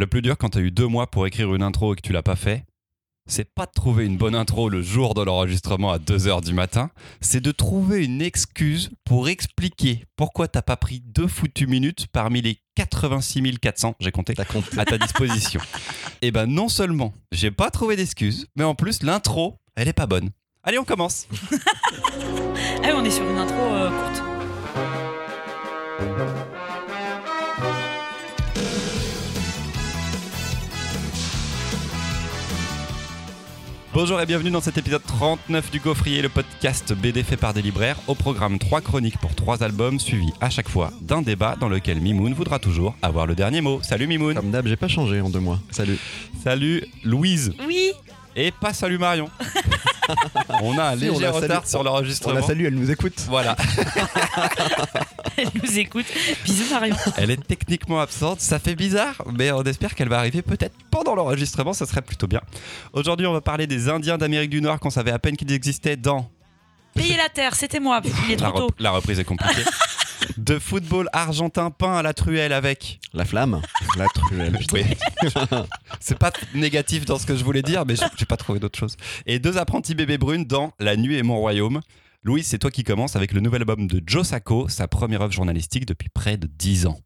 Le plus dur quand tu as eu deux mois pour écrire une intro et que tu l'as pas fait, c'est pas de trouver une bonne intro le jour de l'enregistrement à 2h du matin, c'est de trouver une excuse pour expliquer pourquoi t'as pas pris deux foutues minutes parmi les 86 400, j'ai compté, à ta disposition. Et ben non seulement j'ai pas trouvé d'excuse, mais en plus l'intro, elle est pas bonne. Allez, on commence. Ah oui, on est sur une intro euh, courte. Bonjour et bienvenue dans cet épisode 39 du Gaufrier, le podcast BD fait par des libraires. Au programme 3 chroniques pour 3 albums, suivis à chaque fois d'un débat dans lequel Mimoun voudra toujours avoir le dernier mot. Salut Mimoun. Comme d'hab, j'ai pas changé en deux mois. Salut. Salut Louise. Oui, Et pas salut Marion. on a un Si, on léger retard sur On l'enregistrement. la salue, elle nous écoute. Voilà, elle nous écoute. Bisous Marion. elle est techniquement absente, ça fait bizarre, mais on espère qu'elle va arriver peut-être pendant l'enregistrement, ça serait plutôt bien. Aujourd'hui, on va parler des Indiens d'Amérique du Nord qu'on savait à peine qu'ils existaient dans Payer la terre, c'était moi. Il est la, trop tôt. rep- la reprise est compliquée. De football argentin peint à la truelle avec. La flamme. La truelle. Oui. C'est pas négatif dans ce que je voulais dire, mais j'ai pas trouvé d'autre chose. Et deux apprentis bébés brunes dans La nuit est mon royaume. Louis, c'est toi qui commences avec le nouvel album de Joe Sacco, sa première œuvre journalistique depuis près de 10 ans.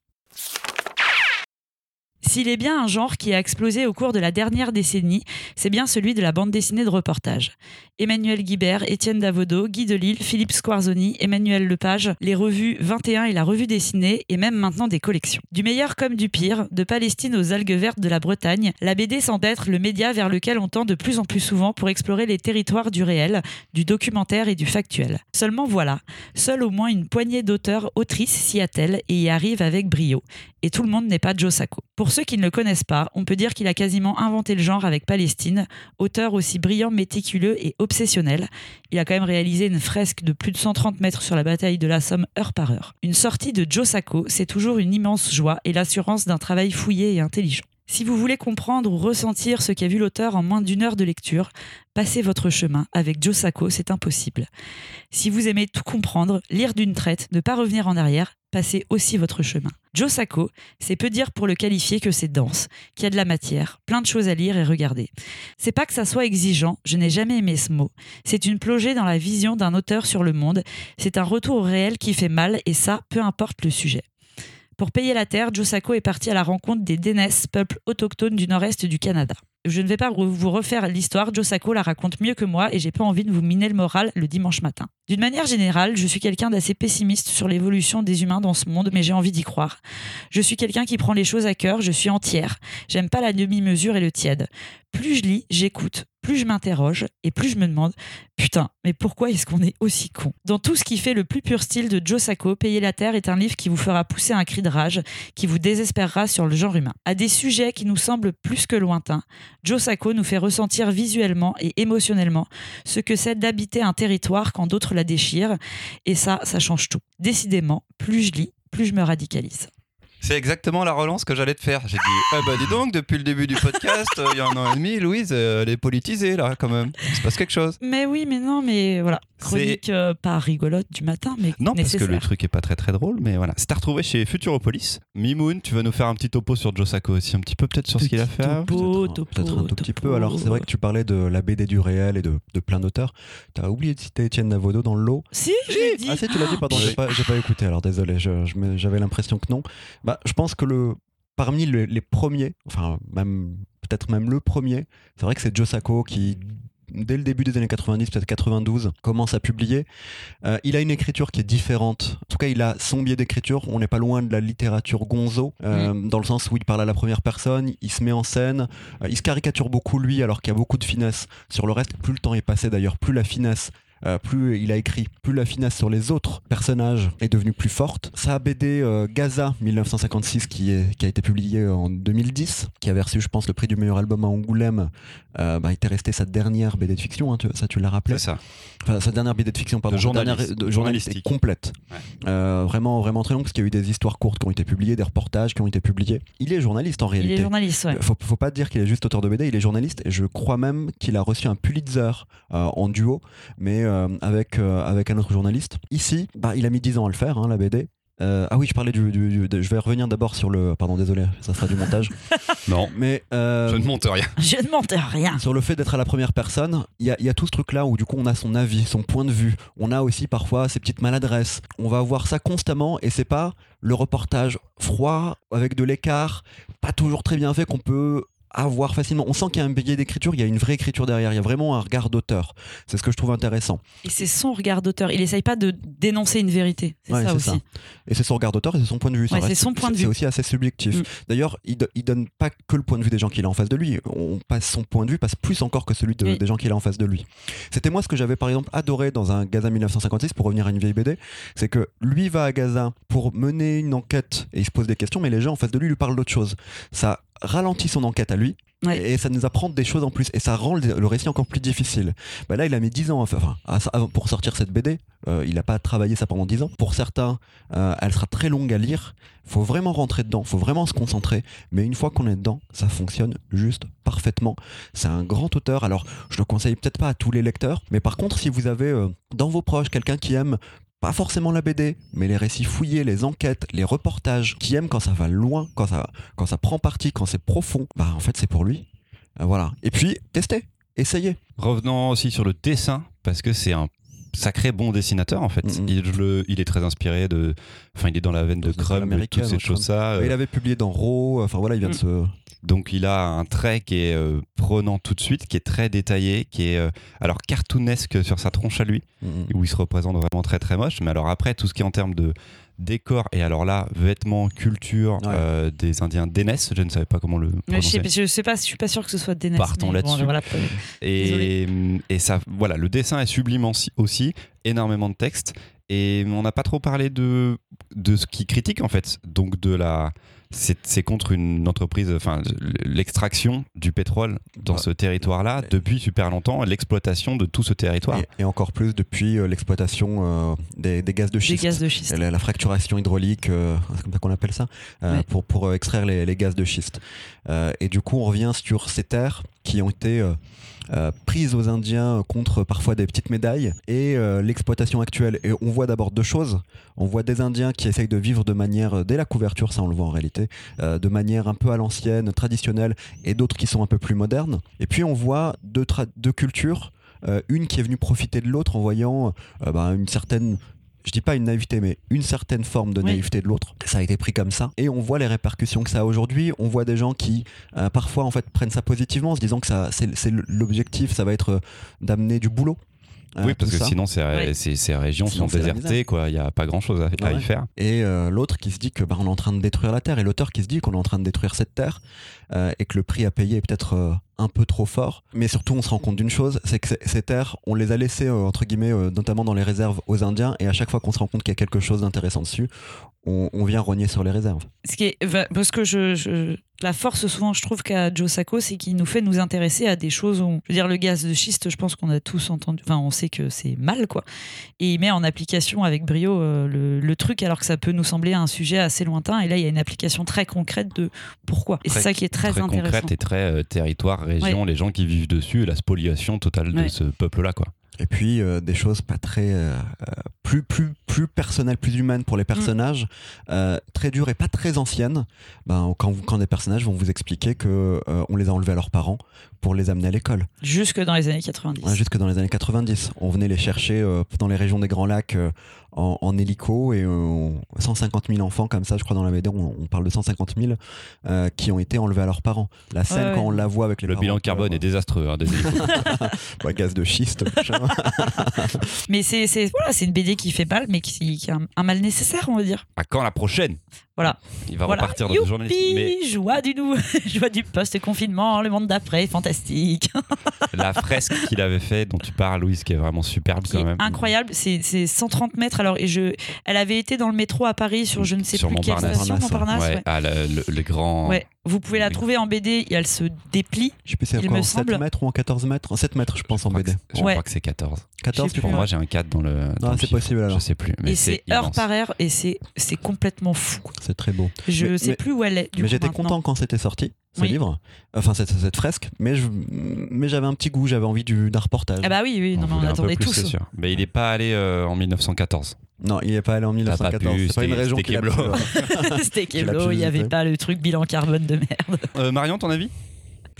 S'il est bien un genre qui a explosé au cours de la dernière décennie, c'est bien celui de la bande dessinée de reportage. Emmanuel Guibert, Étienne Davodo, Guy Delisle, Philippe Squarzoni, Emmanuel Lepage, les revues 21 et la revue dessinée, et même maintenant des collections. Du meilleur comme du pire, de Palestine aux algues vertes de la Bretagne, la BD semble être le média vers lequel on tend de plus en plus souvent pour explorer les territoires du réel, du documentaire et du factuel. Seulement voilà, seule au moins une poignée d'auteurs autrices s'y attellent et y arrivent avec brio et tout le monde n'est pas Joe Sacco. Pour ceux qui ne le connaissent pas, on peut dire qu'il a quasiment inventé le genre avec Palestine, auteur aussi brillant, méticuleux et obsessionnel. Il a quand même réalisé une fresque de plus de 130 mètres sur la bataille de la Somme heure par heure. Une sortie de Joe Sacco, c'est toujours une immense joie et l'assurance d'un travail fouillé et intelligent. Si vous voulez comprendre ou ressentir ce qu'a vu l'auteur en moins d'une heure de lecture, passez votre chemin. Avec Joe Sacco, c'est impossible. Si vous aimez tout comprendre, lire d'une traite, ne pas revenir en arrière, passez aussi votre chemin. Joe Sacco, c'est peu dire pour le qualifier que c'est dense, qu'il y a de la matière, plein de choses à lire et regarder. C'est pas que ça soit exigeant, je n'ai jamais aimé ce mot. C'est une plongée dans la vision d'un auteur sur le monde, c'est un retour au réel qui fait mal et ça, peu importe le sujet. Pour payer la terre, Joe Sacco est parti à la rencontre des Dénes, peuple autochtone du nord-est du Canada. Je ne vais pas vous refaire l'histoire, Joe Sacco la raconte mieux que moi et j'ai pas envie de vous miner le moral le dimanche matin. D'une manière générale, je suis quelqu'un d'assez pessimiste sur l'évolution des humains dans ce monde, mais j'ai envie d'y croire. Je suis quelqu'un qui prend les choses à cœur, je suis entière. J'aime pas la demi-mesure et le tiède. Plus je lis, j'écoute, plus je m'interroge et plus je me demande Putain, mais pourquoi est-ce qu'on est aussi con? Dans tout ce qui fait le plus pur style de Joe Sacco, Payer la Terre est un livre qui vous fera pousser un cri de rage, qui vous désespérera sur le genre humain. À des sujets qui nous semblent plus que lointains, Joe Sacco nous fait ressentir visuellement et émotionnellement ce que c'est d'habiter un territoire quand d'autres la déchirent, et ça, ça change tout. Décidément, plus je lis, plus je me radicalise. C'est exactement la relance que j'allais te faire. J'ai dit, ah bah dis donc, depuis le début du podcast, euh, il y a un an et demi, Louise, euh, elle est politisée là quand même. Il se passe quelque chose. Mais oui, mais non, mais voilà. Chronique euh, pas rigolote du matin, mais Non, parce que le truc est pas très très drôle, mais voilà. C'est à retrouver chez Futuropolis. Mimoun, tu vas nous faire un petit topo sur Joe Sacco aussi, un petit peu peut-être sur ce qu'il a fait. topo. Peut-être un- topo, peut-être un tout petit topo. peu. Alors, c'est vrai que tu parlais de la BD du réel et de, de plein d'auteurs. T'as oublié de citer Étienne Davodo dans le lot. Si, je l'ai dit. Ah si, tu l'as dit, pardon, Oui. j'ai pas, j'ai pas écouté, alors désolé, j'avais l'impression que non. Bah, je pense que le, parmi le- les premiers, enfin, même peut-être même le premier, c'est vrai que c'est Joe Sacco qui, dès le début des années 90, peut-être 92, commence à publier. Euh, il a une écriture qui est différente. En tout cas, il a son biais d'écriture. On n'est pas loin de la littérature gonzo, euh, dans le sens où il parle à la première personne, il se met en scène, euh, il se caricature beaucoup lui, alors qu'il y a beaucoup de finesse sur le reste. Plus le temps est passé d'ailleurs, plus la finesse euh, plus il a écrit, plus la finesse sur les autres personnages est devenue plus forte. Sa BD euh, Gaza 1956 qui, est, qui a été publiée en 2010, qui avait reçu je pense le prix du meilleur album à Angoulême, euh, bah, était resté sa dernière BD de fiction, hein, tu- ça tu l'as rappelé C'est ça. Enfin, sa dernière BD de fiction, pardon, De dernière- journaliste- de journaliste journalistique. complète. Ouais. Euh, vraiment, vraiment très long, parce qu'il y a eu des histoires courtes qui ont été publiées, des reportages qui ont été publiés. Il est journaliste en Il réalité. est journaliste, ouais. Faut, faut pas dire qu'il est juste auteur de BD, il est journaliste et je crois même qu'il a reçu un Pulitzer euh, en duo, mais euh, avec, euh, avec un autre journaliste. Ici, bah, il a mis 10 ans à le faire, hein, la BD. Euh, ah oui, je parlais du, du- du- de- je vais revenir d'abord sur le. Pardon, désolé, ça sera du montage. Non, Mais euh, je ne monte rien. Je ne monte rien. sur le fait d'être à la première personne, il y a, il y a tout ce truc-là où du coup on a son avis, son point de vue. On a aussi parfois ces petites maladresses. On va voir ça constamment et c'est pas le reportage froid avec de l'écart, pas toujours très bien fait qu'on peut avoir facilement. On sent qu'il y a un biais d'écriture, il y a une vraie écriture derrière, il y a vraiment un regard d'auteur. C'est ce que je trouve intéressant. Et c'est son regard d'auteur. Il essaye pas de dénoncer une vérité. C'est Ouais, ça c'est aussi. ça. Et c'est son regard d'auteur et c'est son point de vue. Ouais, c'est son point de C'est vue. aussi assez subjectif. Mm. D'ailleurs, il, il donne pas que le point de vue des gens qu'il a en face de lui. On passe son point de vue passe plus encore que celui de- Oui. des gens qu'il a en face de lui. C'était moi ce que j'avais par exemple adoré dans un Gaza 1956 pour revenir à une vieille BD, c'est que lui va à Gaza pour mener une enquête et il se pose des questions, mais les gens en face de lui lui parlent d'autre chose. Ça ralentit son enquête à lui. Ouais. Et ça nous apprend des choses en plus et ça rend le, récit encore plus difficile. Bah là, il a mis 10 ans enfin, pour sortir cette BD. Euh, il n'a pas travaillé ça pendant 10 ans. Pour certains, euh, elle sera très longue à lire. faut vraiment rentrer dedans, faut vraiment se concentrer. Mais une fois qu'on est dedans, ça fonctionne juste parfaitement. C'est un grand auteur. Alors, je le conseille peut-être pas à tous les lecteurs, mais par contre, si vous avez euh, dans vos proches quelqu'un qui aime pas forcément la BD, mais les récits fouillés, les enquêtes, les reportages, qui aime quand ça va loin, quand ça, quand ça prend parti, quand c'est profond, bah en fait c'est pour lui. Euh, voilà. Et puis, testez, essayez. Revenons aussi sur le dessin, parce que c'est un sacré bon dessinateur en fait. Mhm. il, le- il est très inspiré de. Enfin, il est dans la veine de Dans Crumb et toutes ces choses-là. Il avait publié dans Raw, enfin voilà, il vient de se. Donc il a un trait qui est euh, prenant tout de suite, qui est très détaillé, qui est euh, alors cartoonesque sur sa tronche à lui, Mhm. où il se représente vraiment très très moche. Mais alors après, tout ce qui est en termes de décor, et alors là, vêtements, culture Ouais. euh, des Indiens d'Enes, je ne savais pas comment le je, sais, je sais pas, je suis pas sûr que ce soit Dénès. Partons bon, là-dessus. voilà. Et, et ça, voilà, le dessin est sublime aussi, aussi, énormément de texte. Et on n'a pas trop parlé de, de ce qui critique en fait. Donc de la, c'est contre une entreprise, enfin l'extraction du pétrole dans ce territoire-là depuis super longtemps, l'exploitation de tout ce territoire. Et, et encore plus depuis euh, l'exploitation euh, des, des gaz de Des schiste. gaz de schiste. La, la fracturation hydraulique, euh, c'est comme ça qu'on appelle ça, euh, Ouais. pour, pour extraire les, les gaz de schiste. Euh, et du coup, on revient sur ces terres qui ont été euh, euh, prises aux Indiens contre parfois des petites médailles et euh, l'exploitation actuelle. Et on voit d'abord deux choses. On voit des Indiens qui essayent de vivre de manière, dès la couverture, ça on le voit en réalité, de manière un peu à l'ancienne, traditionnelle, et d'autres qui sont un peu plus modernes. Et puis on voit deux, cultures, une qui est venue profiter de l'autre en voyant bah, une certaine je dis pas une naïveté, mais une certaine forme de Oui. naïveté de l'autre. Ça a été pris comme ça. Et on voit les répercussions que ça a aujourd'hui. On voit des gens qui, euh, parfois, en fait, prennent ça positivement, en se disant que ça, c'est, l'objectif, ça va être euh, d'amener du boulot. euh, oui, parce que ça. sinon, ces, Ouais. ces, ces régions Sinon, sont désertées, quoi. Il n'y a pas grand-chose à, à Ouais. y faire. Et euh, l'autre qui se dit que bah, on est en train de détruire la terre, et l'auteur qui se dit qu'on est en train de détruire cette terre, euh, et que le prix à payer est peut-être euh, un peu trop fort. Mais surtout, on se rend compte d'une chose, c'est que ces- terres, on les a laissées, euh, entre guillemets, euh, notamment dans les réserves aux Indiens, et à chaque fois qu'on se rend compte qu'il y a quelque chose d'intéressant dessus, on, on vient rogner sur les réserves. Ce qui est, parce que je, je- la force souvent, je trouve qu'à Joe Sacco, c'est qu'il nous fait nous intéresser à des choses où, je veux dire, le gaz de schiste, je pense qu'on a tous entendu, enfin, on sait que c'est mal, quoi. Et il met en application avec brio euh, le, le truc, alors que ça peut nous sembler un sujet assez lointain. Et là, il y a une application très concrète de pourquoi. Et c'est Très- ça qui est très, Très intéressant. concrète et très euh, territoire, région, les gens qui vivent dessus, et la spoliation totale de ce peuple-là, quoi. Et puis euh, des choses pas très euh, euh, plus plus plus personnelles, plus humaines pour les personnages, euh, très dures et pas très anciennes. Ben, quand vous- quand des personnages vont vous expliquer que euh, on les a enlevés à leurs parents pour les amener à l'école. Jusque dans les années 90. Ouais, jusque dans les années 90. On venait les chercher euh, dans les régions des Grands Lacs euh, en, en hélico et euh, 150 000 enfants comme ça, je crois dans la BD, on, on parle de 150 000 euh, qui ont été enlevés à leurs parents. La scène Ouais, quand on la voit avec les Le parents bilan carbone est désastreux. hein, des hélicos. bah, gaz de schiste. Mais c'est une BD qui fait mal, mais qui, qui a un, un mal nécessaire, on va dire. à quand la prochaine Voilà. Il va Voilà. repartir dans Youpi, le journalisme. Mais joie du nou, joie du post-confinement, le monde d'après, fantastique. la fresque qu'il avait fait, dont tu parles, Louise, qui est vraiment superbe quand même. incroyable. C'est c'est 130 mètres. Alors, et je, elle avait été dans le métro à Paris sur je ne sais Sur plus quelle station, Montparnasse. Ouais, ouais. ah, le, le- le grand. Ouais. Vous pouvez la trouver en BD et elle se déplie. Je sais Il quoi, me en 7 semble. mètres ou en 14 mètres En 7 mètres, je pense, Je en BD. que, je Ouais. crois que c'est 14. 14, Je sais tu plus. Pour moi, j'ai un 4 dans le. dans Ah, le c'est possible, alors. Je sais plus. Mais et c'est heure par heure et c'est c'est complètement fou. C'est très beau. Je Mais- sais mais- plus où elle est. du mais coup, j'étais maintenant. content quand c'était sorti, ce Oui. livre, enfin cette, cette fresque, mais je- mais j'avais un petit goût, j'avais envie du- d'un reportage. Ah bah oui, oui, non, mais on peu attendait plus, tous. c'est sûr. Mais il n'est pas allé euh, en 1914. Non, il n'est pas allé en T'as pas 1914. pu, C'est pas une c'était- région euh, C'était a Keblo, il n'y avait pas le truc bilan carbone de merde. Euh, Marion, ton avis?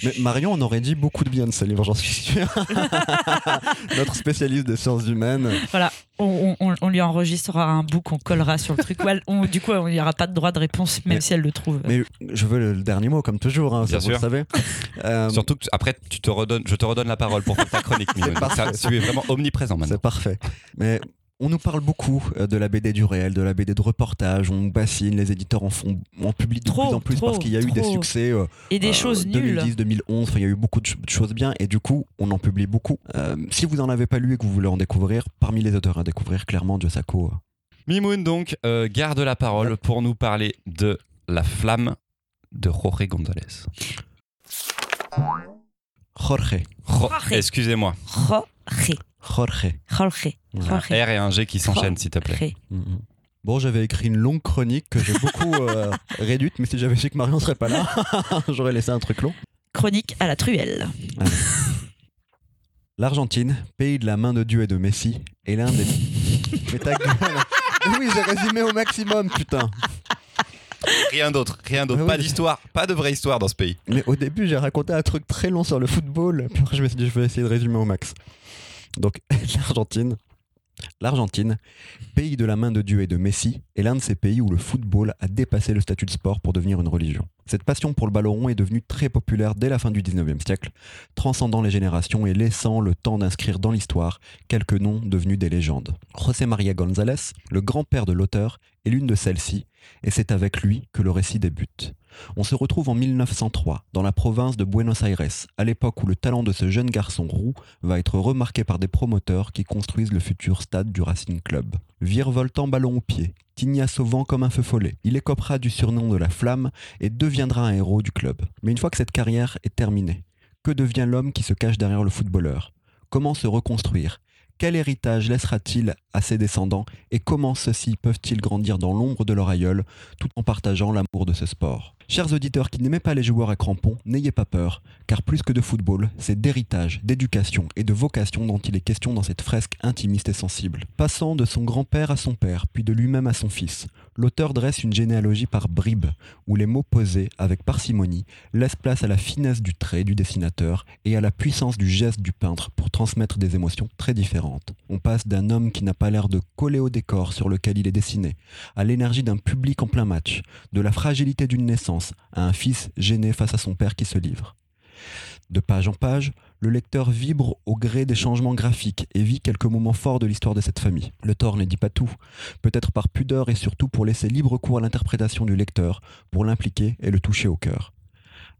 Mais Marion, on aurait dit beaucoup de bien de ce livre, j'en suis sûr. Notre spécialiste des sciences humaines. Voilà, on, on- on lui enregistrera un bout qu'on collera sur le truc. On- du coup, il n'y aura pas de droit de réponse, même Mais- si elle le trouve. Mais je veux le, le dernier mot, comme toujours, hein, Bien ça, vous le sûr. savez. Euh, Surtout que après, tu te redonnes, je te redonne la parole pour faire ta chronique. Ça, parfait. tu es vraiment omniprésent maintenant. C'est parfait. Mais on nous parle beaucoup euh, de la BD du réel, de la BD de reportage, on bassine, les éditeurs en font, en publient de Trop, plus en plus trop, parce qu'il y a eu des succès. euh, Et des euh, choses nulles. 2010, 2011, enfin, il y a eu beaucoup de, ch- de choses bien et du coup, on en publie beaucoup. Euh, si vous en avez pas lu et que vous voulez en découvrir, parmi les auteurs à découvrir, clairement, Josako. euh, Mimoun, donc, euh, garde la parole pour nous parler de La Flamme de Jorge González. Jorge. Jo- Jorge. Excusez-moi. Jorge. Jorge. Jorge. Un. R et un G qui s'enchaînent, s'il te plaît. Jorge. Mhm. Bon, j'avais écrit une longue chronique que j'ai beaucoup euh, réduite, mais si j'avais su que Marion serait pas là, j'aurais laissé un truc long. Chronique à la truelle. L'Argentine, pays de la main de Dieu et de Messi, est l'un des. Mais ta gueule Oui, j'ai résumé au maximum, putain Rien d'autre, rien d'autre. Ah Pas d'histoire, pas de vraie histoire dans ce pays. Mais au début, j'ai raconté un truc très long sur le football, puis après, je me suis dit, je vais essayer de résumer au max. Donc, l'Argentine. L'Argentine, pays de la main de Dieu et de Messi, est l'un de ces pays où le football a dépassé le statut de sport pour devenir une religion. Cette passion pour le ballon rond est devenue très populaire dès la fin du 19e siècle, transcendant les générations et laissant le temps d'inscrire dans l'histoire quelques noms devenus des légendes. José María González, le grand-père de l'auteur, est l'une de celles-ci, et c'est avec lui que le récit débute. On se retrouve en 1903, dans la province de Buenos Aires, à l'époque où le talent de ce jeune garçon roux va être remarqué par des promoteurs qui construisent le futur stade du Racing Club. Virevoltant ballon au pied, tignasse au vent comme un feu follet, il écopera du surnom de la flamme et deviendra un héros du club. Mais une fois que cette carrière est terminée, que devient l'homme qui se cache derrière le footballeur? Comment se reconstruire? Quel héritage laissera-t-il à ses descendants et comment ceux-ci peuvent-ils grandir dans l'ombre de leur aïeul tout en partageant l'amour de ce sport? Chers auditeurs qui n'aimaient pas les joueurs à crampons, n'ayez pas peur, car plus que de football, c'est d'héritage, d'éducation et de vocation dont il est question dans cette fresque intimiste et sensible. Passant de son grand-père à son père, puis de lui-même à son fils, l'auteur dresse une généalogie par bribes, où les mots posés avec parcimonie laissent place à la finesse du trait du dessinateur et à la puissance du geste du peintre pour transmettre des émotions très différentes. On passe d'un homme qui n'a pas l'air de coller au décor sur lequel il est dessiné, à l'énergie d'un public en plein match, de la fragilité d'une naissance à un fils gêné face à son père qui se livre. De page en page, le lecteur vibre au gré des changements graphiques et vit quelques moments forts de l'histoire de cette famille. Le tort ne dit pas tout, peut-être par pudeur et surtout pour laisser libre cours à l'interprétation du lecteur, pour l'impliquer et le toucher au cœur.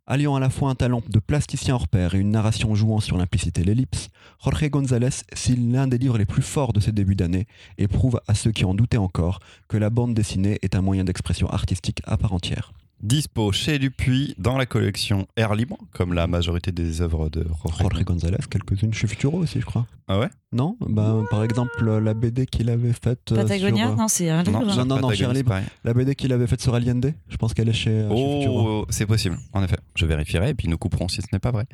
Alliant à la fois un talent de plasticien hors pair et une narration jouant sur l'implicité et l'ellipse, Jorge González signe l'un des livres les plus forts de ce début d'année et prouve à ceux qui en doutaient encore que la bande dessinée est un moyen d'expression artistique à part entière. Dispo chez Dupuis dans la collection Air Libre, comme la majorité des œuvres de Jorge. González, quelques-unes chez Futuro aussi, je crois. Ah ouais? Non? Bah, Par exemple, la BD qu'il avait faite. euh, Patagonia sur, euh, Non, c'est un livre. non, non, non, Cher c'est Libre. La BD qu'il avait faite sur Allende, je pense qu'elle est chez, euh, chez Futuro. Oh, c'est possible, en effet. Je vérifierai et puis nous couperons si ce n'est pas vrai.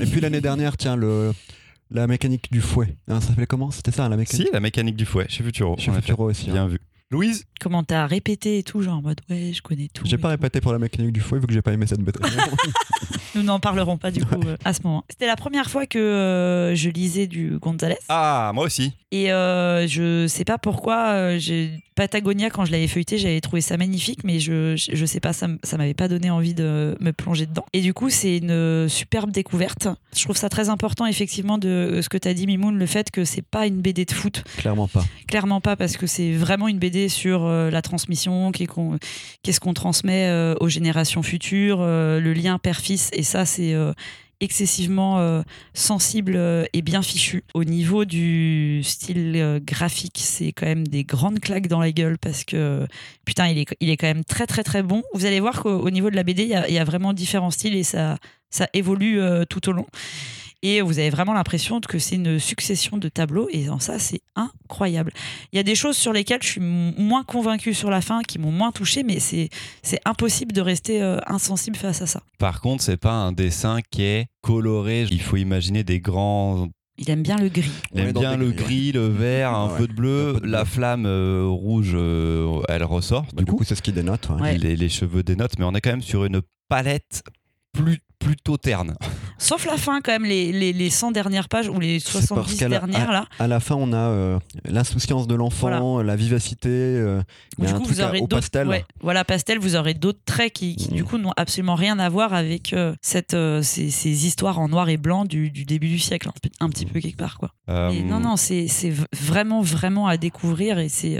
Et puis l'année dernière, tiens, le, la mécanique du fouet. Hein, ça s'appelait comment? C'était ça, la mécanique? Si, la mécanique du fouet, chez Futuro. Chez. Futuro aussi. hein. Bien vu. Louise Comment t'as répété et tout, genre en mode ouais, je connais tout. J'ai pas tout. répété pour la mécanique du fouet vu que j'ai pas aimé cette BD. Nous n'en parlerons pas du coup euh, à ce moment. C'était la première fois que euh, je lisais du González. Ah, moi aussi. Et euh, je sais pas pourquoi, j'ai- Patagonia, quand je l'avais feuilleté, j'avais trouvé ça magnifique, mais je, je, sais pas, ça, ça m'avait pas donné envie de me plonger dedans. Et du coup, c'est une superbe découverte. Je trouve ça très important, effectivement, de ce que tu as dit, Mimoun, le fait que c'est pas une BD de foot. Clairement pas. Clairement pas, parce que c'est vraiment une BD sur euh, la transmission, qu'est-ce qu'on transmet euh, aux générations futures, euh, le lien père-fils, et ça, c'est excessivement sensible et bien fichu. Au niveau du style graphique, c'est quand même des grandes claques dans la gueule, parce que putain, il est, il est quand même très très très bon. Vous allez voir qu'au au niveau de la BD, il y y a vraiment différents styles, et ça, ça évolue tout au long. Et vous avez vraiment l'impression que c'est une succession de tableaux, et en ça, c'est incroyable. Il y a des choses sur lesquelles je suis moins convaincue sur la fin, qui m'ont moins touchée, mais c'est c'est impossible de rester euh, insensible face à ça. Par contre, c'est pas un dessin qui est coloré. Il faut imaginer des grands Il aime bien le gris. Il aime bien le gris, gris, le vert, un Ouais. peu de bleu. Un peu de La flamme euh, rouge, euh, elle ressort. Bah, du coup, c'est ce qui dénote. ouais. Ouais. les, les cheveux dénotent, mais on est quand même sur une palette plus, plutôt terne. Sauf la fin, quand même, les, les, les 100 dernières pages ou les C'est parce 70 qu'elle a- dernières, là. À la fin, on a euh, l'insouciance de l'enfant, la vivacité. euh, du coup, vous aurez au d'autres. pastel. ouais, voilà, pastel, vous aurez d'autres traits qui, qui, du Mm. coup, n'ont absolument rien à voir avec euh, cette, ces, ces histoires en noir et blanc du, du début du siècle, un, petit peu quelque part, quoi. Non, non, c'est vraiment, vraiment à découvrir et c'est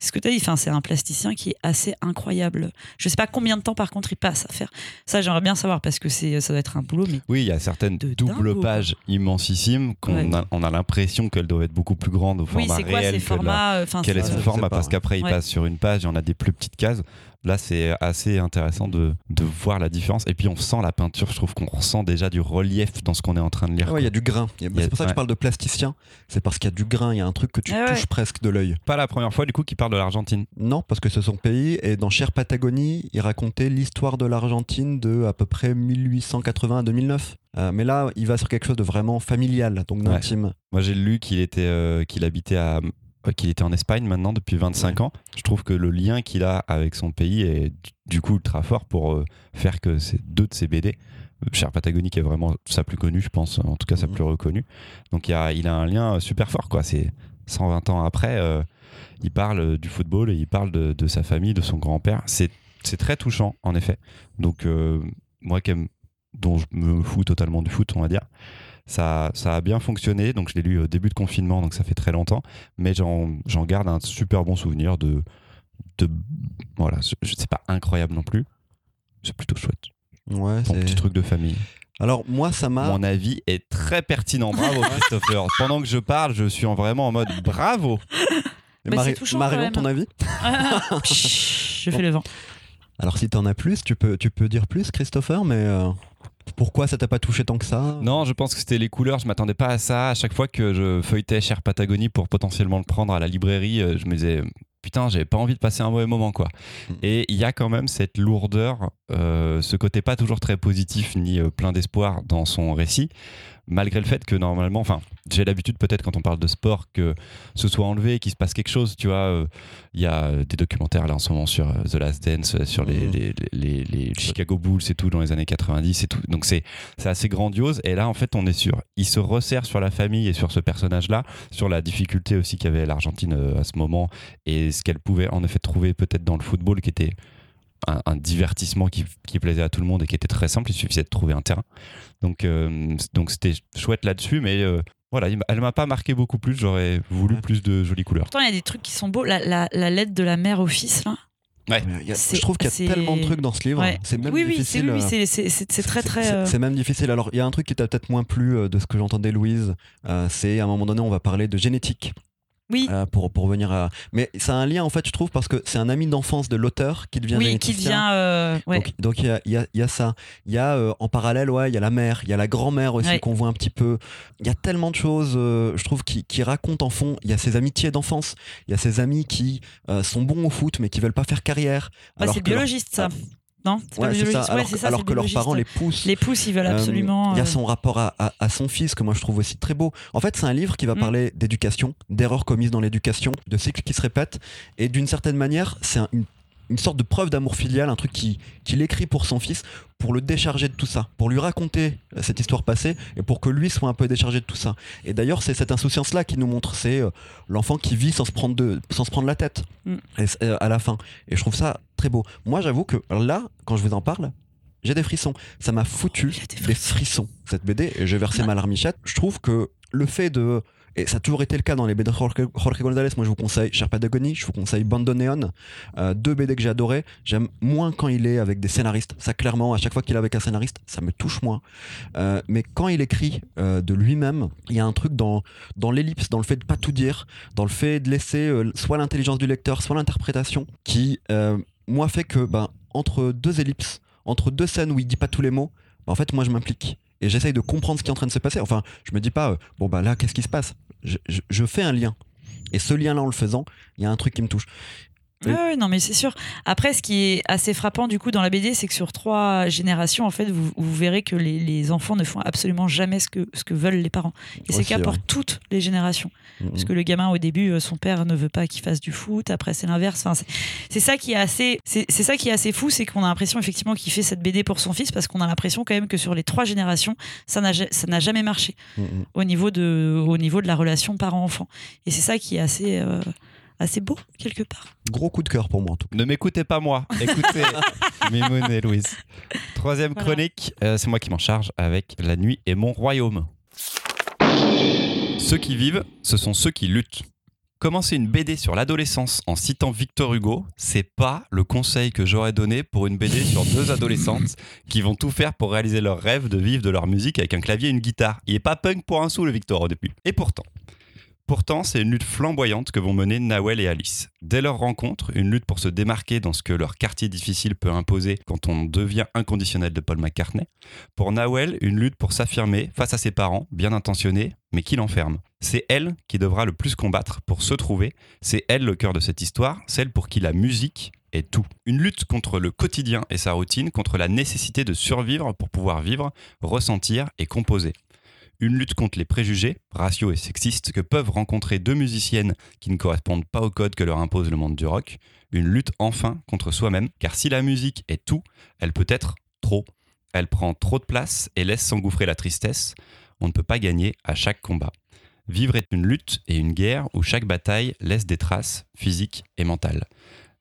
ce que tu as dit. Enfin, c'est un plasticien qui est assez incroyable. Je sais pas combien de temps, par contre, il passe à faire. Ça, j'aimerais bien savoir parce que c'est ça doit être un boulot, mais Oui, il y a certaines De doubles pages immensissimes qu'on Ouais. a, on a l'impression qu'elles doivent être beaucoup plus grandes au oui, format quoi réel ces que la- formats euh, quel est son format parce qu'après il Ouais. passe sur une page et on a des plus petites cases là c'est assez intéressant de, de voir la différence et puis on sent la peinture je trouve qu'on ressent déjà du relief dans ce qu'on est en train de lire Ah ouais, il y a du grain. C'est pour ça que ouais. je parle de plasticien. C'est parce qu'il y a du grain, il y a un truc que tu Ah ouais. touches presque de l'œil. pas la première fois du coup qu'il parle de l'Argentine Non, parce que c'est son pays. Et dans Cher Patagonie, il racontait l'histoire de l'Argentine de à peu près 1880 à 2009. Euh, mais là, il va sur quelque chose de vraiment familial, donc d'intime. moi j'ai lu qu'il était euh, qu'il habitait à qu'il était en Espagne maintenant depuis 25 ans. Je trouve que le lien qu'il a avec son pays est du- coup ultra fort pour euh, faire que c'est deux de ses BD Cher Patagonie qui est vraiment sa plus connue je pense en tout cas sa Mhm. plus reconnue. Donc il, a, il a un lien super fort quoi. C'est 120 ans après euh, il parle du football et il parle de, de sa famille de son grand-père. C'est c'est très touchant en effet. Donc euh, moi qui aime dont je me fous totalement du foot on va dire ça, ça a bien fonctionné donc je l'ai lu au début de confinement donc ça fait très longtemps mais j'en j'en garde un super bon souvenir de, de voilà sais pas incroyable non plus c'est plutôt chouette Ouais, ton c'est- petit truc de famille Alors, moi, ça m'a. mon avis est très pertinent. Bravo, Christopher. Pendant que je parle, je suis en vraiment en mode bravo. Bah, Mari- c'est touchant, Marion, ton avis je fais le vent. Alors, si t'en as plus, tu peux, tu peux dire plus, Christopher, mais euh, pourquoi ça t'a pas touché tant que ça? Non, je pense que c'était les couleurs. Je m'attendais pas à ça. À chaque fois que je feuilletais Cher Patagonie pour potentiellement le prendre à la librairie, euh, je me disais putain, j'avais pas envie de passer un mauvais moment quoi. Mm. Et il y a quand même cette lourdeur, euh, ce côté pas toujours très positif ni euh, plein d'espoir dans son récit. Malgré le fait que normalement, enfin, j'ai l'habitude peut-être quand on parle de sport que ce soit enlevé, qu'il se passe quelque chose, tu vois. euh, Il y a euh, des documentaires là en ce moment sur euh, The Last Dance, sur les, Mhm. les, les- les Chicago Bulls et tout dans les années 90 et tout. Donc c'est c'est assez grandiose. Et là, en fait, on est sur. Il se resserre sur la famille et sur ce personnage-là, sur la difficulté aussi qu'avait l'Argentine à ce moment et ce qu'elle pouvait en effet trouver peut-être dans le football qui était un, un divertissement qui, qui plaisait à tout le monde et qui était très simple. Il suffisait de trouver un terrain. Donc, euh, donc c'était chouette là-dessus, mais. euh, voilà, elle m'a pas marqué beaucoup plus. J'aurais voulu Ouais. plus de jolies couleurs. Pourtant, il y a des trucs qui sont beaux. La, la, la lettre de la mère au fils, là. A- C'est- Je trouve qu'il y c'est- a tellement de trucs dans ce livre. Ouais. C'est même oui, difficile. oui, oui, euh, c'est- très, très. C'est- euh, même difficile. Alors, il y a un truc qui t'a peut-être moins plu de ce que j'entendais, Louise. euh, c'est à un moment donné, on va parler de génétique. Oui, euh, pour, pour venir à. Mais a un lien, en fait, je trouve, parce que c'est un ami d'enfance de l'auteur qui devient oui, qui devient. euh, ouais. Donc, il y y a- il y a ça. Il y a euh, en parallèle, ouais, il y a la mère, il y a la grand-mère aussi Ouais. qu'on voit un petit peu. Il y a tellement de choses, je trouve, qui, qui racontent en fond. Il y a ses amitiés d'enfance, il y a ses amis qui sont bons au foot mais qui veulent pas faire carrière. Bah, alors c'est leur- biologiste, ça. Non C'est pas Ouais, c'est ça. biologiste Ouais, Alors, c'est que- ça, alors c'est que leurs parents les poussent. Les pouces, ils veulent Euh, absolument. Il y a euh, son rapport à, à- à son fils que moi je trouve aussi très beau. En fait, c'est un livre qui va Mm. parler d'éducation, d'erreurs commises dans l'éducation, de cycles qui se répètent. Et d'une certaine manière, c'est un- une, une sorte de preuve d'amour filial, un truc qui- qu'il écrit pour son fils, pour le décharger de tout ça, pour lui raconter euh, cette histoire passée et pour que lui soit un peu déchargé de tout ça. Et d'ailleurs, c'est cette insouciance-là qui nous montre, c'est euh, l'enfant qui vit sans se prendre, de, sans se prendre la tête Mm. et euh, à la fin. Et je trouve ça très beau. Moi, j'avoue que là, quand je vous en parle, j'ai des frissons. Ça m'a foutu des frissons. cette BD, et j'ai versé ma larmichette. Je trouve que le fait de. Et ça a toujours été le cas dans les BD de Jorge González. Moi, je vous conseille Cher Patagonie, je vous conseille Bandoneon. Euh, deux BD que j'ai. J'aime moins quand il est avec des scénaristes. Ça, clairement, à chaque fois qu'il est avec un scénariste, ça me touche moins. Euh, mais quand il écrit euh, de lui-même, il y a un truc dans, dans l'ellipse, dans le fait de pas tout dire, dans le fait de laisser soit l'intelligence du lecteur, soit l'interprétation, qui, moi, fait que, ben, entre deux ellipses, entre deux scènes où il dit pas tous les mots, ben, en fait, moi, je m'implique. Et j'essaye de comprendre ce qui est en train de se passer. Enfin, je me dis pas, euh, bon, bah là, qu'est-ce qui se passe? Je, fais un lien. Et ce lien-là, en le faisant, il y a un truc qui me touche. Oui. Non, mais c'est sûr. Après, ce qui est assez frappant du coup dans la BD, c'est que sur trois générations, en fait, vous, vous verrez que les, les enfants ne font absolument jamais ce que, ce que veulent les parents. Et c'est le cas pour toutes les générations. Parce que le gamin, au début, euh, son père ne veut pas qu'il fasse du foot. Après, c'est l'inverse. Enfin, c'est- c'est ça qui est assez, c'est ça qui est assez fou, c'est qu'on a l'impression effectivement qu'il fait cette BD pour son fils, parce qu'on a l'impression quand même que sur les trois générations, ça n'a ça n'a jamais marché au niveau de, au niveau de la relation parent-enfant. Et c'est ça qui est assez, euh, assez beau quelque part. Gros coup de cœur pour moi en tout cas. Ne m'écoutez pas moi, écoutez Mimoun et Louise. Troisième Voilà. chronique, euh, c'est moi qui m'en charge avec La nuit et mon royaume. Ceux qui vivent, ce sont ceux qui luttent. Commencer une BD sur l'adolescence en citant Victor Hugo, c'est pas le conseil que j'aurais donné pour une BD sur deux adolescentes qui vont tout faire pour réaliser leur rêve de vivre de leur musique avec un clavier et une guitare. Il est pas punk pour un sou le Victor au début. Et pourtant, Pourtant, c'est une lutte flamboyante que vont mener Nawel et Alice. Dès leur rencontre, une lutte pour se démarquer dans ce que leur quartier difficile peut imposer quand on devient inconditionnel de Paul McCartney. Pour Nawel, une lutte pour s'affirmer face à ses parents, bien intentionnés, mais qui l'enferment. C'est elle qui devra le plus combattre pour se trouver. C'est elle le cœur de cette histoire, celle pour qui la musique est tout. Une lutte contre le quotidien et sa routine, contre la nécessité de survivre pour pouvoir vivre, ressentir et composer une lutte contre les préjugés, raciaux et sexistes que peuvent rencontrer deux musiciennes qui ne correspondent pas au code que leur impose le monde du rock, une lutte enfin contre soi-même, car si la musique est tout, elle peut être trop. Elle prend trop de place et laisse s'engouffrer la tristesse. On ne peut pas gagner à chaque combat. Vivre est une lutte et une guerre où chaque bataille laisse des traces physiques et mentales.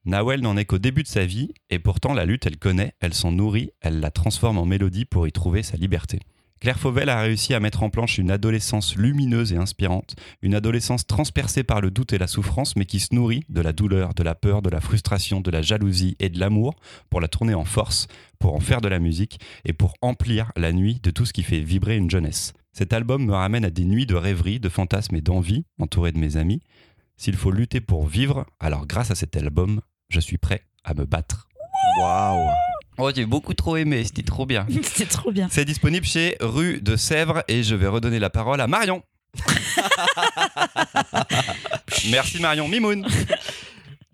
Nawel n'en est qu'au début de sa vie et pourtant la lutte elle connaît, elle s'en nourrit, elle la transforme en mélodie pour y trouver sa liberté. Claire Fauvel a réussi à mettre en planche une adolescence lumineuse et inspirante, une adolescence transpercée par le doute et la souffrance, mais qui se nourrit de la douleur, de la peur, de la frustration, de la jalousie et de l'amour, pour la tourner en force, pour en faire de la musique et pour emplir la nuit de tout ce qui fait vibrer une jeunesse. Cet album me ramène à des nuits de rêverie, de fantasmes et d'envie, entouré de mes amis. S'il faut lutter pour vivre, alors grâce à cet album, je suis prêt à me battre. Waouh Oh, j'ai beaucoup trop aimé, c'était trop bien. C'est trop bien. C'est disponible chez Rue de Sèvres et je vais redonner la parole à Marion. Merci Marion. Mimoun.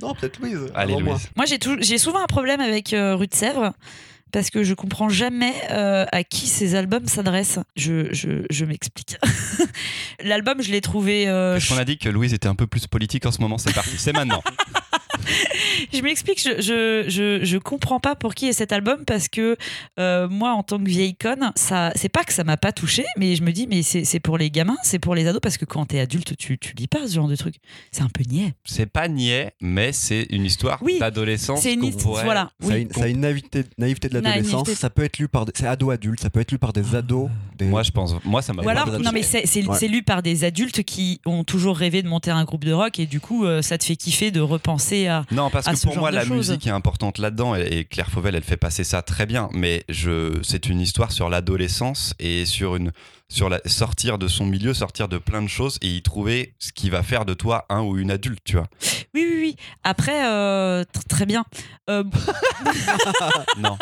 Non, peut-être Louise. Allez moi. Louise. Moi, j'ai tou- j'ai souvent un problème avec euh, Rue de Sèvres parce que je comprends jamais euh, à qui ces albums s'adressent. Je, je, je m'explique. L'album, je l'ai trouvé. euh, Parce qu'on a dit que Louise était un peu plus politique en ce moment, c'est parti, c'est maintenant. je m'explique, je, je, je, je comprends pas pour qui est cet album parce que euh, moi, en tant que vieille conne, ça, c'est pas que ça m'a pas touché, mais je me dis, mais c'est c'est pour les gamins, c'est pour les ados parce que quand t'es adulte, tu, tu lis pas ce genre de truc. C'est un peu niais. C'est pas niais, mais c'est une histoire Oui, d'adolescence. c'est une pourrait- voilà. Ça a une, ça a une naïveté, naïveté de l'adolescence. Naïveté. Ça peut être lu par des, c'est ado adulte, ça peut être lu par des ados. Des... Moi je pense, moi ça m'a Ou alors, non mais c'est Ouais. lu par des adultes qui ont toujours rêvé de monter un groupe de rock et du coup euh, ça te fait kiffer de repenser à. Non, parce à que ce pour moi, la musique est importante là-dedans et, Claire Fauvel, elle fait passer ça très bien. Mais je, c'est une histoire sur l'adolescence et sur une, sur la, sortir de son milieu, sortir de plein de choses et y trouver ce qui va faire de toi un ou une adulte, tu vois. Oui oui oui. Après euh, tr- très bien. Euh, Non.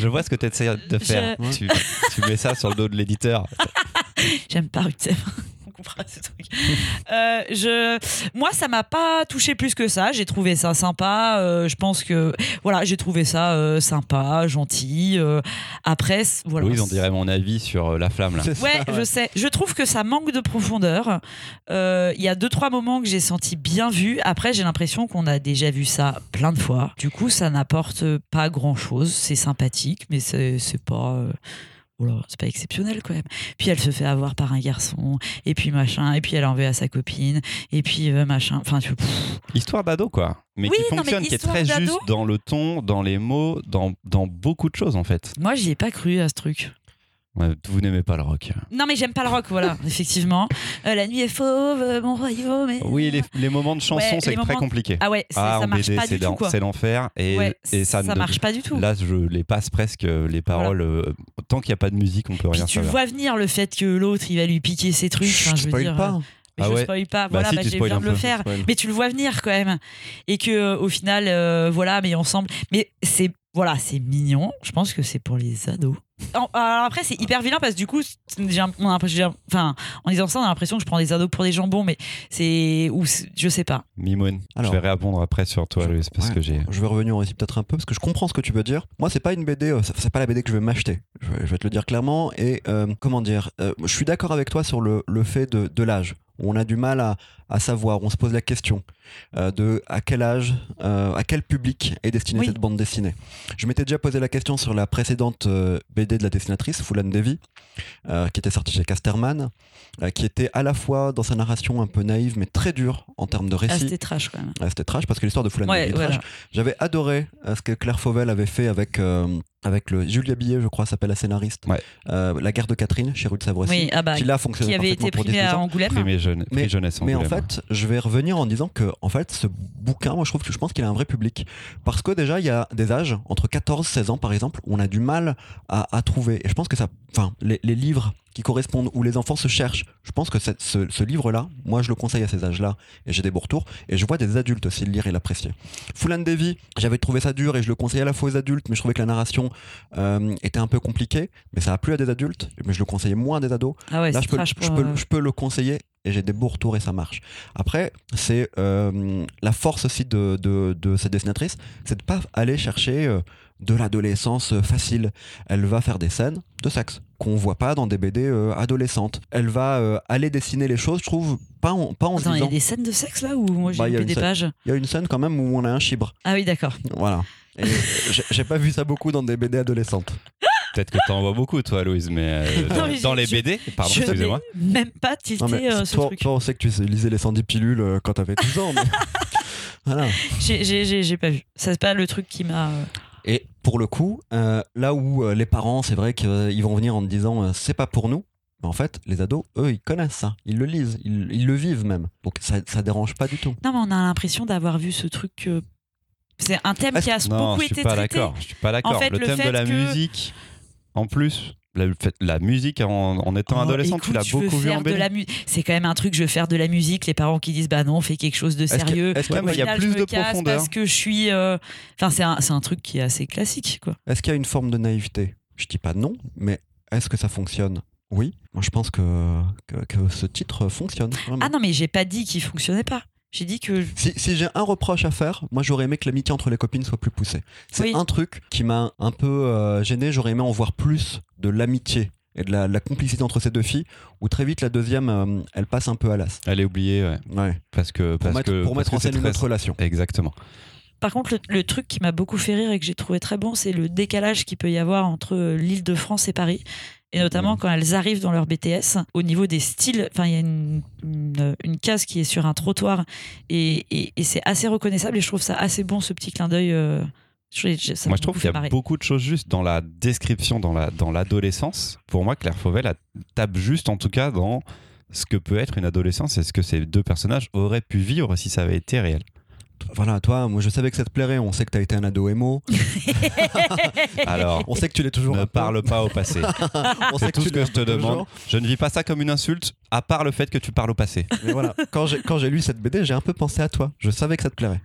je vois ce que tu essaies de faire. Je- Tu, tu mets ça sur le dos de l'éditeur. J'aime pas Rue ce truc. Euh, je, moi, ça m'a pas touché plus que ça. J'ai trouvé ça sympa. Euh, je pense que voilà, j'ai trouvé ça euh, sympa, gentil. Euh, après, voilà. Louise, on dirait mon avis sur La Flamme là. Ça, Ouais, je sais. Je trouve que ça manque de profondeur. Euh, Il y a deux trois moments que j'ai senti bien vus. Après, j'ai l'impression qu'on a déjà vu ça plein de fois. Du coup, ça n'apporte pas grand chose. C'est sympathique, mais c'est c'est pas. C'est pas exceptionnel quand même. Puis elle se fait avoir par un garçon, et puis machin, et puis elle en veut à sa copine, et puis euh, machin. Enfin, tu Histoire d'ado, quoi. Mais Oui, qui mais fonctionne, qui est très juste dans le ton, dans les mots, dans, dans beaucoup de choses en fait. moi, j'y ai pas cru à ce truc. Vous n'aimez pas le rock. Non, mais j'aime pas le rock, voilà, effectivement. Euh, la nuit est fauve, euh, mon royaume. est- Oui, les, les moments de chanson, Ouais, c'est très moments- compliqué. Ah ouais, c'est- Ah, ça marche BD, pas du tout, c'est l'enfer. Et, Ouais, et ça, ça ne- marche pas du tout. Là, je les passe presque euh, les paroles. euh, tant qu'il n'y a pas de musique, on peut Puis rien tu savoir. vois venir le fait que l'autre il va lui piquer ses trucs. Enfin, Je je veux spoil dire, pas. mais Ah je ouais spoil pas. Bah Voilà, bah, tu j'ai un de le faire. Mais tu le vois venir quand même. Et que au final, voilà, mais ensemble. Mais c'est voilà, c'est mignon. Je pense que c'est pour les ados. En- alors après, c'est hyper vilain parce que du coup, j'ai enfin, en disant ça, on a l'impression que je prends des ados pour des jambons, mais c'est. Ou je sais pas. Mimoun, Alors- je vais répondre après sur toi, Louis, parce Ouais, que j'ai. Je vais revenir aussi peut-être un peu parce que je comprends ce que tu veux dire. Moi, c'est pas une BD, euh, c'est pas la BD que je vais m'acheter. Je, vais- je vais te le dire clairement. Et euh, comment dire, euh, je suis d'accord avec toi sur le, le fait de, de l'âge. On a du mal à, à savoir, on se pose la question euh, de à quel âge, euh, à quel public est destinée Oui. cette bande dessinée. Je m'étais déjà posé la question sur la précédente euh, BD de la dessinatrice, Fulan Devi, euh, qui était sortie chez Casterman, euh, qui était à la fois dans sa narration un peu naïve mais très dure en termes de Ah, récit. c'était trash quand même. Ouais, c'était trash parce que l'histoire de Fulan Ouais, Devi est voilà. trash. J'avais adoré euh, ce que Claire Fauvel avait fait avec, avec le Julia Billet, je crois, s'appelle la scénariste. Ouais. Euh, la guerre de Catherine chez Ruth Savrecy. Oui, ah bah, qui là fonctionnait qui avait été parfaitement pour primé Disney à. Angoulême. Primé jeune, Mais- Mais en fait, je vais revenir en disant que en fait, ce bouquin, moi je trouve que je pense qu'il a un vrai public. Parce que déjà, il y a des âges, entre 14 et 16 ans par exemple, où on a du mal à, à trouver. Et je pense que ça. Enfin, les, les livres qui correspondent, où les enfants se cherchent, je pense que ce, ce livre-là, moi je le conseille à ces âges-là, et j'ai des beaux retours, et je vois des adultes aussi le lire et l'apprécier. Fulan Devi, j'avais trouvé ça dur et je le conseillais à la fois aux adultes, mais je trouvais que la narration euh, était un peu compliquée, mais ça a plu à des adultes, mais je le conseillais moins à des ados. Ah ouais, Là, je peux, je, euh, je peux le conseiller et j'ai des beaux retours et ça marche. Après, c'est euh, la force aussi de, de, de cette dessinatrice, c'est de pas aller chercher euh, de l'adolescence euh, facile. Elle va faire des scènes de sexe qu'on voit pas dans des BD euh, adolescentes. Elle va euh, aller dessiner les choses, je trouve, pas en, pas en se Attends, il y a des scènes de sexe là ou moi j'ai Bah, il y a loupé une des scène. pages Il y a une scène quand même où on a un chibre. Ah oui, d'accord. Voilà. Et j'ai- pas vu ça beaucoup dans des BD adolescentes. Peut-être que t'en vois beaucoup, toi, Louise, mais euh, Non, dans, les BD, pardon, je excusez-moi. n'ai même pas tilté Non, mais euh, ce toi, truc. toi, on sait que tu lisais les 110 pilules euh, quand t'avais 12 ans. mais- voilà. J'ai- J'ai j'ai- j'ai pas vu. Ça, c'est pas le truc qui m'a. Euh, Et pour le coup, euh, là où euh, les parents, c'est vrai qu'ils vont venir en te disant euh, c'est pas pour nous, mais en fait, les ados, eux, ils connaissent ça, ils le lisent, ils, ils le vivent même. Donc ça, ça dérange pas du tout. Non, mais on a l'impression d'avoir vu ce truc. euh, C'est un thème qui a Non, beaucoup je suis été pas traité. d'accord. Je suis pas d'accord. fait, le le thème de la que- musique, en plus, la, fait- musique en, en étant Oh, adolescent, tu l'as beaucoup vu en BD. C'est quand même un truc, je veux faire de la musique. Les parents qui disent bah non, fais quelque chose de sérieux. est-ce que- Ouais, mais Au il y a plus je me de casse profondeur. Parce que je suis. euh, Enfin, c'est un, c'est un truc qui est assez classique, quoi. Est-ce qu'il y a une forme de naïveté? Je dis pas non, mais est-ce que ça fonctionne? Oui. Moi, je pense que, que, que ce titre fonctionne. vraiment. Ah non, mais j'ai pas dit qu'il fonctionnait pas. J'ai dit que. Si, si j'ai un reproche à faire, moi j'aurais aimé que l'amitié entre les copines soit plus poussée. C'est Oui. un truc qui m'a un peu euh, gêné. J'aurais aimé en voir plus de l'amitié et de la, la complicité entre ces deux filles, où très vite la deuxième, euh, elle passe un peu à l'as. Elle est oubliée, ouais. Ouais. Parce que. Pour Parce mettre, que, pour parce mettre que en scène une autre relation. Exactement. Par contre, le, le truc qui m'a beaucoup fait rire et que j'ai trouvé très bon, c'est le décalage qu'il peut y avoir entre euh, l'île de France et Paris. Et notamment quand elles arrivent dans leur BTS, au niveau des styles, enfin, il y a une, une, une case qui est sur un trottoir et, et- et c'est assez reconnaissable et je trouve ça assez bon ce petit clin d'œil. euh, je- Moi, je trouve qu'il y a marrer. beaucoup de choses juste dans la description, dans la dans l'adolescence. Pour moi, Claire Fauvel tape juste, en tout cas, dans ce que peut être une adolescence et ce que ces deux personnages auraient pu vivre si ça avait été réel. Voilà, toi, moi je savais que ça te plairait. On sait que t'as été un ado émo. Alors, On sait que tu l'es toujours. ne parle pas au passé. On sait C'est tout tu ce que je te demande. Je ne vis pas ça comme une insulte, à part le fait que tu parles au passé. Mais voilà, quand j'ai lu cette BD, j'ai un peu pensé à toi. Je savais que ça te plairait.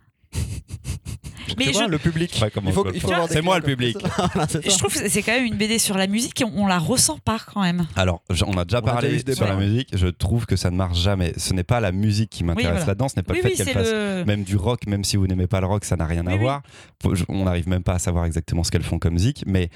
Mais tu je, vois, le public. Il faut, il faut C'est moi le public. Voilà, je trouve que c'est quand même une BD sur la musique et on, on la ressent pas quand même. Alors, je- on a déjà On a parlé déjà débat, sur la musique. Je trouve que ça ne marche jamais. Ce n'est pas la musique qui m'intéresse voilà. là-dedans. Ce n'est pas oui, le fait oui, qu'elle fasse le. même du rock, même si vous n'aimez pas le rock, ça n'a rien à Oui, oui. voir. On n'arrive même pas à savoir exactement ce qu'elles font comme musique, mais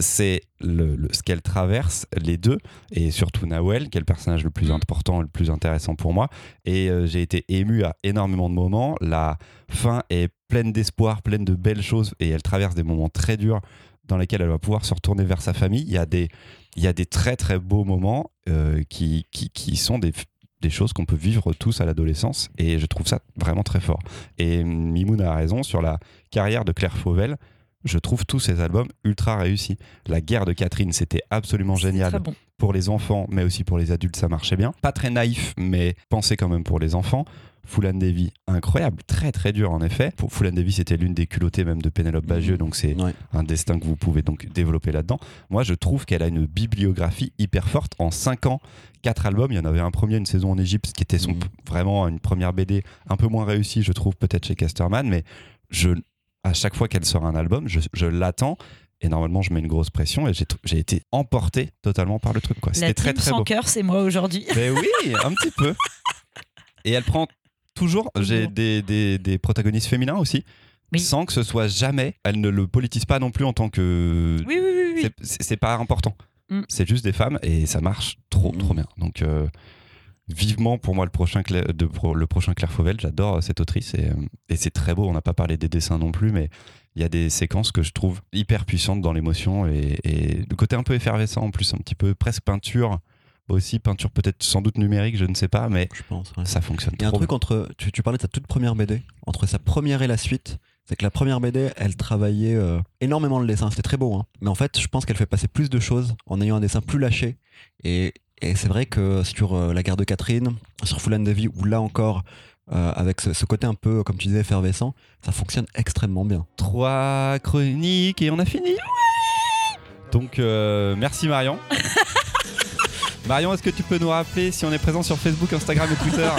c'est le, ce qu'elles traversent les deux, et surtout Nawel, qui est le personnage le plus Mm. important et le plus intéressant pour moi. Et euh, j'ai été ému à énormément de moments. La fin est pleine d'espoir, pleine de belles choses, et elle traverse des moments très durs dans lesquels elle va pouvoir se retourner vers sa famille. Il y a des, il y a des très très beaux moments euh, qui, qui, qui sont des, des choses qu'on peut vivre tous à l'adolescence et je trouve ça vraiment très fort. Et Mimoun a raison sur la carrière de Claire Fauvel. Je trouve tous ces albums ultra réussis. La guerre de Catherine, c'était absolument génial Très bon. pour les enfants, mais aussi pour les adultes, ça marchait bien. Pas très naïf, mais pensé quand même pour les enfants. Fulan Devi, incroyable, très très dur en effet. Pour Fulan Devi, c'était l'une des culottées même de Pénélope Bagieux, donc c'est Ouais. un destin que vous pouvez donc développer là-dedans. Moi, je trouve qu'elle a une bibliographie hyper forte. En 5 ans, 4 albums, il y en avait un premier, une saison en Égypte, qui était son, Mhm. vraiment une première BD un peu moins réussie, je trouve, peut-être chez Casterman, mais je, à chaque fois qu'elle sort un album, je, je l'attends Et normalement, je mets une grosse pression et j'ai été emporté totalement par le truc. quoi. La C'était très très sans beau. cœur, c'est moi aujourd'hui. Mais oui, un petit peu. Et elle prend toujours, j'ai des, des, des protagonistes féminins aussi, Oui. sans que ce soit jamais, elle ne le politise pas non plus en tant que... Oui, oui, oui. oui. C'est- pas important. Mm. C'est juste des femmes et ça marche trop, Mm. trop bien. Donc, euh, vivement pour moi le prochain, Claire, de, le prochain Claire Fauvel. J'adore cette autrice et, euh, et c'est très beau. On n'a pas parlé des dessins non plus, mais il y a des séquences que je trouve hyper puissantes dans l'émotion et, et le côté un peu effervescent en plus, un petit peu presque peinture. Aussi, peinture peut-être sans doute numérique, je ne sais pas, mais Je pense. ouais. ça fonctionne Il y a un truc entre. Tu, tu parlais de sa toute première BD, entre sa première et la suite. C'est que la première BD, elle travaillait euh, énormément le dessin. C'était très beau, hein. Mais en fait, je pense qu'elle fait passer plus de choses en ayant un dessin plus lâché. Et, et c'est vrai que sur euh, La guerre de Catherine, sur Full Davy, où là encore, euh, avec ce, ce côté un peu, comme tu disais, effervescent, ça fonctionne extrêmement bien. Trois chroniques et on a fini. Donc euh, merci Marion. Marion, est-ce que tu peux nous rappeler si on est présent sur Facebook, Instagram et Twitter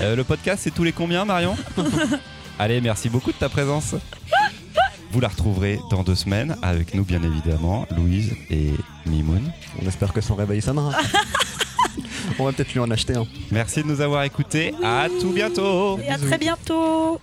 Euh, Le podcast, c'est tous les combien, Marion? Allez, merci beaucoup de ta présence. Vous la retrouverez dans deux semaines avec nous, bien évidemment, Louise et Mimoun. On espère que son réveil sonnera. On va peut-être lui en acheter un. Merci de nous avoir écoutés. À tout bientôt. Et à très bientôt.